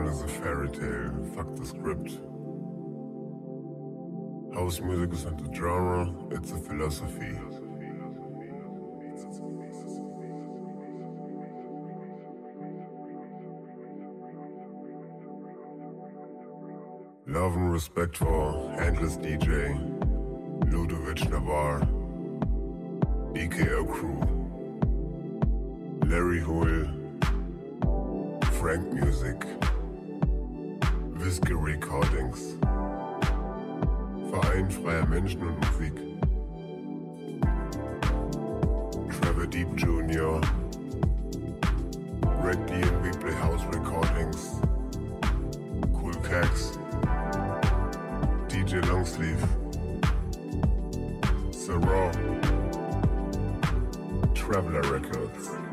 Underground is a fairy tale. Fuck the script. House music isn't a genre, it's a philosophy. Love and respect for Handless DJ, Ludovic Navarre, BKO Crew, Larry Hull, Frank Music, Whiskey Recordings, Verein freier Menschen und Musik, Trevor Deep Jr., Red D and We Play House Recordings, Cool Cax, DJ Longsleeve, Sir Raw, Traveler Records.